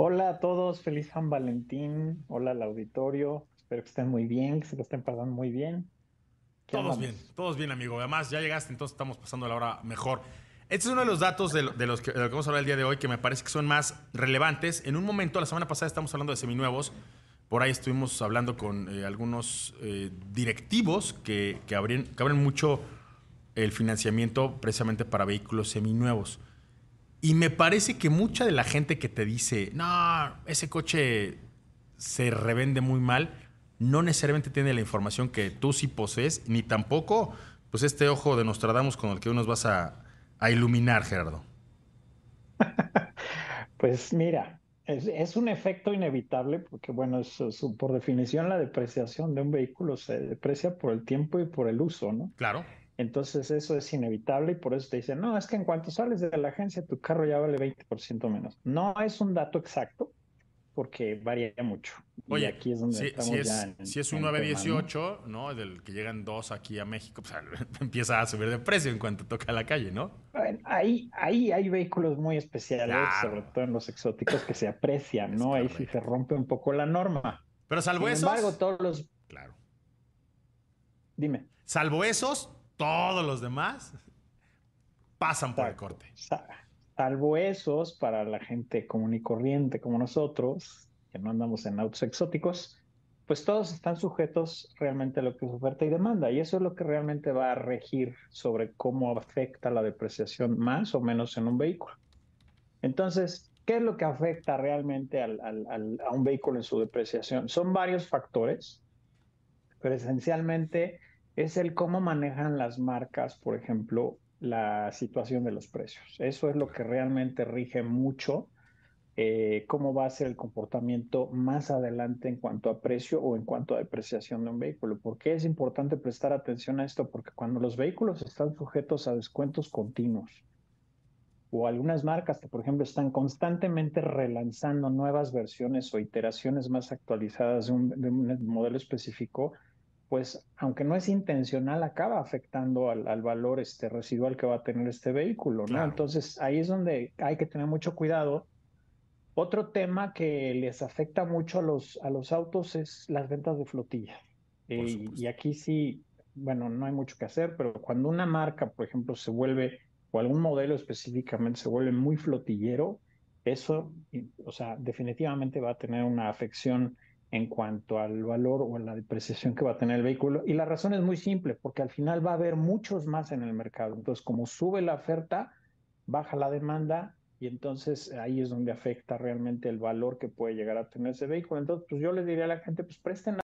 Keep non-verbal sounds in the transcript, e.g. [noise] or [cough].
Hola a todos, feliz San Valentín. Hola al auditorio. Espero que estén muy bien, que se lo estén pasando muy bien. Todos bien, todos bien, amigo. Además, ya llegaste, entonces estamos pasando la hora mejor. Este es uno de los datos de, los que, vamos a hablar el día de hoy que me parece que son más relevantes. En un momento, la semana pasada estamos hablando de seminuevos. Por ahí estuvimos hablando con eh, algunos eh, directivos que, que, abren, que abren mucho el financiamiento precisamente para vehículos seminuevos. Y me parece que mucha de la gente que te dice, no, ese coche se revende muy mal, no necesariamente tiene la información que tú sí posees, ni tampoco pues este ojo de Nostradamus con el que nos vas a, a iluminar, Gerardo. [laughs] pues mira, es, un efecto inevitable porque, bueno, por definición la depreciación de un vehículo se deprecia por el tiempo y por el uso, ¿no? Claro. Entonces eso es inevitable y por eso te dicen, no, es que en cuanto sales de la agencia tu carro ya vale 20% menos. No es un dato exacto porque varía mucho. Oye, y aquí es donde si, estamos es, ya si es un 918, ¿no? Del que llegan dos aquí a México, pues [laughs] empieza a subir de precio en cuanto toca la calle, ¿no? ahí, ahí hay vehículos muy especiales, sobre todo en los exóticos, que se aprecian, [laughs] ¿no? Ahí sí se rompe un poco la norma. Pero salvo Sin esos. embargo, todos los. Claro. Dime. Salvo esos, todos los demás pasan por el corte. Salvo esos, para la gente común y corriente como nosotros, que no andamos en autos exóticos, pues todos están sujetos realmente a lo que es oferta y demanda. Y eso es lo que realmente va a regir sobre cómo afecta la depreciación más o menos en un vehículo. Entonces, ¿qué es lo que afecta realmente a un vehículo en su depreciación? Son varios factores, pero esencialmente es el cómo manejan las marcas, por ejemplo, la situación de los precios. Eso es lo que realmente rige mucho eh, cómo va a ser el comportamiento más adelante en cuanto a precio o en cuanto a depreciación de un vehículo. ¿Por qué es importante prestar atención a esto? Porque cuando los vehículos están sujetos a descuentos continuos, o algunas marcas que, por ejemplo, están constantemente relanzando nuevas versiones o iteraciones más actualizadas de un, de un modelo específico, pues aunque no es intencional, acaba afectando al, valor este, residual que va a tener este vehículo, ¿no? Entonces ahí es donde hay que tener mucho cuidado. Otro tema que les afecta mucho a los, a los autos es las ventas de flotilla. Eh, y aquí sí, bueno, no hay mucho que hacer, pero cuando una marca, por ejemplo, se vuelve, o algún modelo específicamente se vuelve muy flotillero, eso, o sea, definitivamente va a tener una afección en cuanto al valor o a la depreciación que va a tener el vehículo. Y la razón es muy simple, porque al final va a haber muchos más en el mercado. Entonces, como sube la oferta, baja la demanda y entonces ahí es donde afecta realmente el valor que puede llegar a tener ese vehículo. Entonces, pues yo le diría a la gente, pues presten